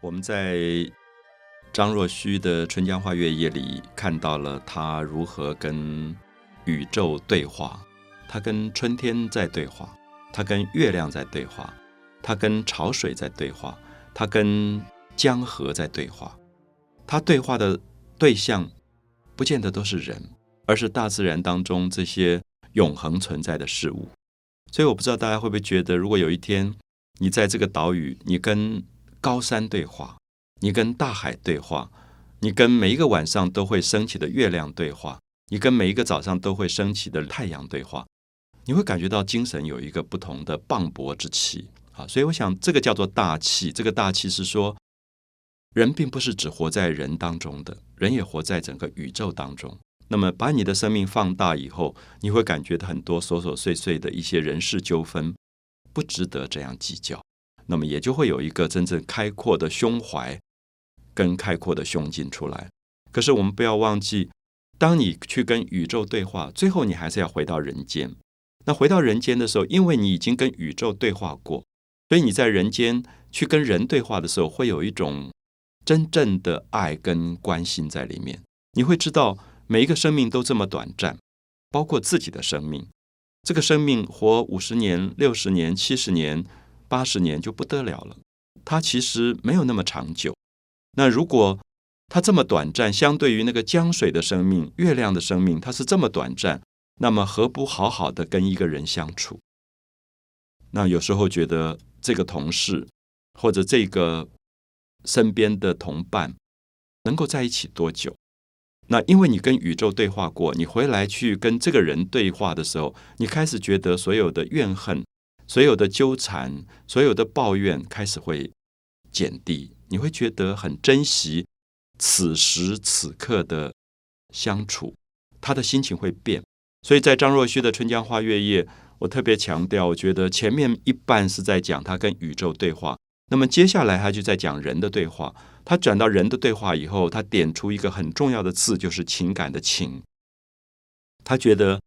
我们在张若虚的《春江花月夜》里看到了他如何跟宇宙对话，他跟春天在对话，他跟月亮在对话，他跟潮水在对话，他跟江河在对话。他对话的对象不见得都是人，而是大自然当中这些永恒存在的事物。所以我不知道大家会不会觉得，如果有一天你在这个岛屿，你跟高山对话，你跟大海对话，你跟每一个晚上都会升起的月亮对话，你跟每一个早上都会升起的太阳对话，你会感觉到精神有一个不同的磅礴之气啊！所以我想，这个叫做大气。这个大气是说，人并不是只活在人当中的，人也活在整个宇宙当中。那么，把你的生命放大以后，你会感觉到很多琐琐碎碎的一些人事纠纷，不值得这样计较。那么，也就会有一个真正开阔的胸怀跟开阔的胸襟出来。可是，我们不要忘记，当你去跟宇宙对话，最后你还是要回到人间。那回到人间的时候，因为你已经跟宇宙对话过，所以你在人间去跟人对话的时候，会有一种真正的爱跟关心在里面。你会知道。每一个生命都这么短暂，包括自己的生命。这个生命活五十年、六十年、七十年、八十年就不得了了。它其实没有那么长久。那如果它这么短暂，相对于那个江水的生命、月亮的生命，它是这么短暂，那么何不好好的跟一个人相处？那有时候觉得这个同事或者这个身边的同伴能够在一起多久？那因为你跟宇宙对话过，你回来去跟这个人对话的时候，你开始觉得所有的怨恨、所有的纠缠、所有的抱怨开始会减低，你会觉得很珍惜此时此刻的相处，他的心情会变。所以在张若虚的《春江花月夜》，我特别强调，我觉得前面一半是在讲他跟宇宙对话，那么接下来他就在讲人的对话。他转到人的对话以后，他点出一个很重要的字，就是情感的情。他觉得，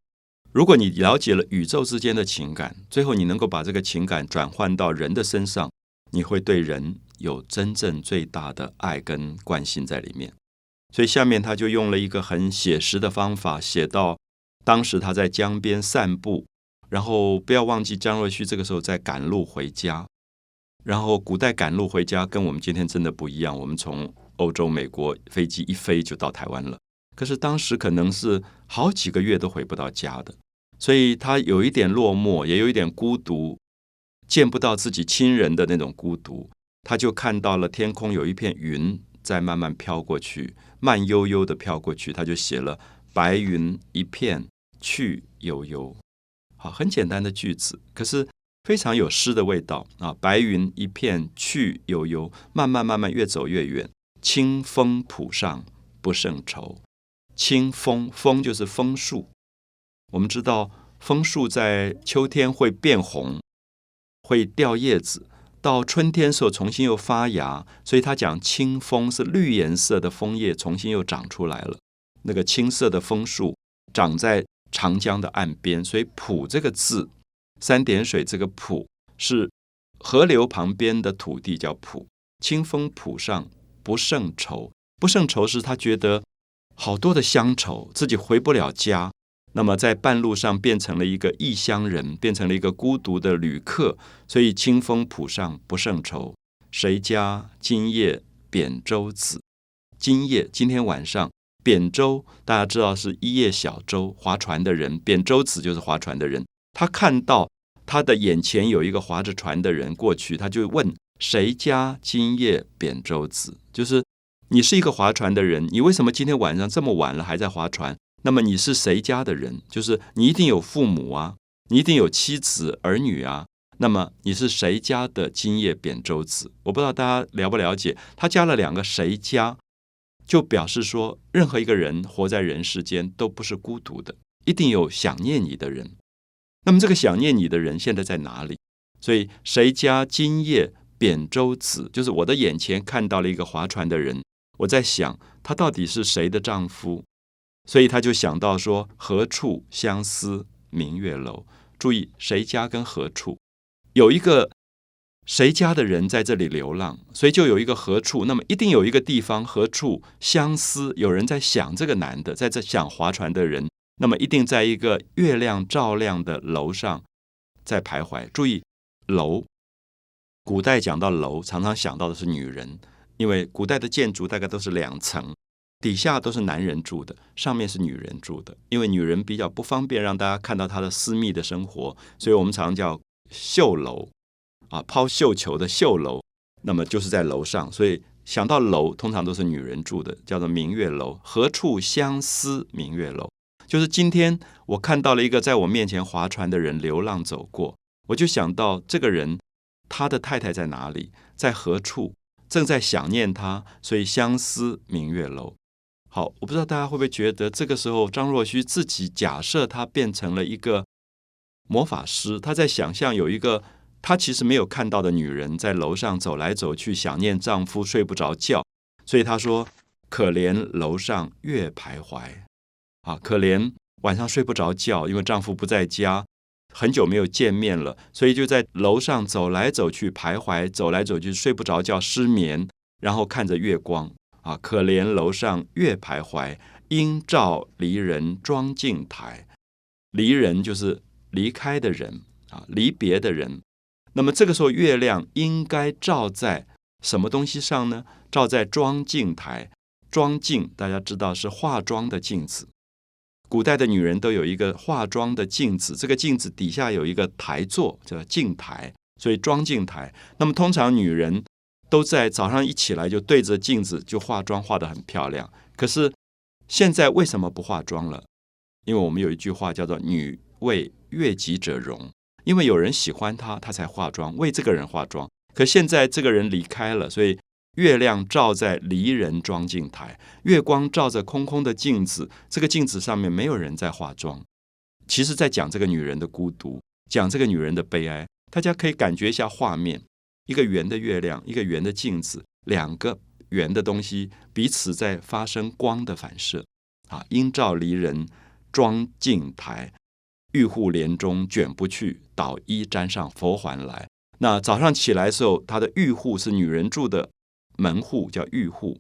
如果你了解了宇宙之间的情感，最后你能够把这个情感转换到人的身上，你会对人有真正最大的爱跟关心在里面。所以下面他就用了一个很写实的方法，写到当时他在江边散步，然后不要忘记张若虚这个时候在赶路回家。然后，古代赶路回家跟我们今天真的不一样。我们从欧洲、美国飞机一飞就到台湾了，可是当时可能是好几个月都回不到家的，所以他有一点落寞，也有一点孤独，见不到自己亲人的那种孤独。他就看到了天空有一片云在慢慢飘过去，慢悠悠的飘过去，他就写了“白云一片去悠悠”。好，很简单的句子，可是。非常有诗的味道啊！白云一片去悠悠，慢慢慢慢越走越远。清风浦上不胜愁。清风，风就是枫树。我们知道枫树在秋天会变红，会掉叶子，到春天时候重新又发芽。所以他讲清风是绿颜色的枫叶重新又长出来了。那个青色的枫树长在长江的岸边，所以浦这个字。三点水这个浦是河流旁边的土地，叫浦。清风浦上不胜愁，不胜愁是他觉得好多的乡愁，自己回不了家。那么在半路上变成了一个异乡人，变成了一个孤独的旅客。所以清风浦上不胜愁，谁家今夜扁舟子？今夜今天晚上扁舟，大家知道是一叶小舟，划船的人，扁舟子就是划船的人。他看到他的眼前有一个划着船的人过去，他就问：“谁家今夜扁舟子？”就是你是一个划船的人，你为什么今天晚上这么晚了还在划船？那么你是谁家的人？就是你一定有父母啊，你一定有妻子儿女啊。那么你是谁家的今夜扁舟子？我不知道大家了不了解，他加了两个“谁家”，就表示说，任何一个人活在人世间都不是孤独的，一定有想念你的人。那么这个想念你的人现在在哪里？所以谁家今夜扁舟子？就是我的眼前看到了一个划船的人，我在想他到底是谁的丈夫？所以他就想到说何处相思明月楼？注意谁家跟何处有一个谁家的人在这里流浪，所以就有一个何处，那么一定有一个地方何处相思，有人在想这个男的，在这想划船的人，那么一定在一个月亮照亮的楼上在徘徊。注意楼，古代讲到楼，常常想到的是女人，因为古代的建筑大概都是两层，底下都是男人住的，上面是女人住的，因为女人比较不方便让大家看到她的私密的生活，所以我们常叫绣楼。啊，抛绣球的绣楼，那么就是在楼上，所以想到楼，通常都是女人住的，叫做明月楼。何处相思明月楼？就是今天我看到了一个在我面前划船的人流浪走过，我就想到这个人，他的太太在哪里，在何处，正在想念他，所以相思明月楼。好，我不知道大家会不会觉得，这个时候张若虚自己假设他变成了一个魔法师，他在想象有一个。她其实没有看到的女人在楼上走来走去，想念丈夫睡不着觉，所以她说：“可怜楼上月徘徊。”啊，可怜晚上睡不着觉，因为丈夫不在家，很久没有见面了，所以就在楼上走来走去徘徊，走来走去睡不着觉，失眠，然后看着月光。啊，可怜楼上月徘徊，应照离人妆镜台。离人就是离开的人啊，离别的人。那么这个时候，月亮应该照在什么东西上呢？照在妆镜台。妆镜大家知道是化妆的镜子。古代的女人都有一个化妆的镜子，这个镜子底下有一个台座，叫镜台，所以妆镜台。那么通常女人都在早上一起来就对着镜子就化妆，化得很漂亮。可是现在为什么不化妆了？因为我们有一句话叫做“女为悦己者容”。因为有人喜欢她，她才化妆，为这个人化妆。可现在这个人离开了，所以月亮照在离人妆镜台，月光照着空空的镜子，这个镜子上面没有人在化妆。其实，在讲这个女人的孤独，讲这个女人的悲哀。大家可以感觉一下画面：一个圆的月亮，一个圆的镜子，两个圆的东西彼此在发生光的反射。啊，应照离人妆镜台。玉户帘中卷不去，捣衣砧上佛还来。那早上起来的时候，他的玉户是女人住的门户，叫玉户，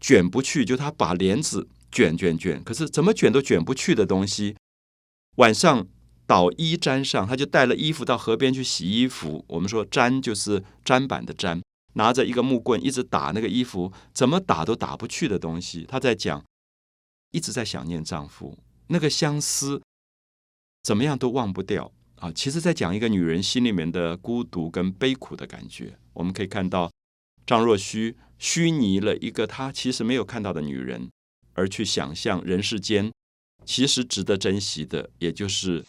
卷不去，就他把帘子卷卷卷，可是怎么卷都卷不去的东西。晚上捣衣砧上，他就带了衣服到河边去洗衣服。我们说砧就是砧板的粘，拿着一个木棍一直打那个衣服，怎么打都打不去的东西。他在讲，一直在想念丈夫，那个相思。怎么样都忘不掉啊！其实，在讲一个女人心里面的孤独跟悲苦的感觉。我们可以看到，张若虚虚拟了一个他其实没有看到的女人，而去想象人世间其实值得珍惜的，也就是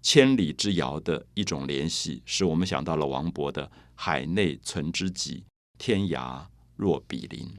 千里之遥的一种联系，使我们想到了王勃的“海内存知己，天涯若比邻”。